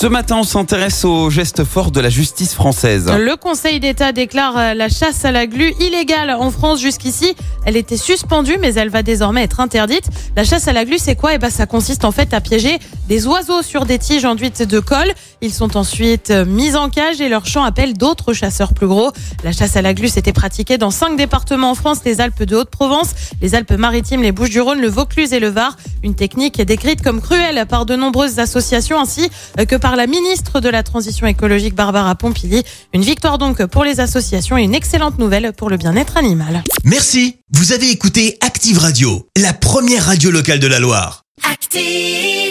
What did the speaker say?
Ce matin, on s'intéresse aux gestes forts de la justice française. Le Conseil d'État déclare euh, la chasse à la glu illégale en France jusqu'ici. Elle était suspendue, mais elle va désormais être interdite. La chasse à la glu, c'est quoi? Eh ben, ça consiste en fait à piéger des oiseaux sur des tiges enduites de colle. Ils sont ensuite euh, mis en cage et leur chant appelle d'autres chasseurs plus gros. La chasse à la glu s'était pratiquée dans cinq départements en France les Alpes de Haute-Provence, les Alpes-Maritimes, les Bouches-du-Rhône, le Vaucluse et le Var. Une technique décrite comme cruelle par de nombreuses associations ainsi que par la ministre de la Transition écologique Barbara Pompili. Une victoire donc pour les associations et une excellente nouvelle pour le bien-être animal. Merci. Vous avez écouté Active Radio, la première radio locale de la Loire. Active.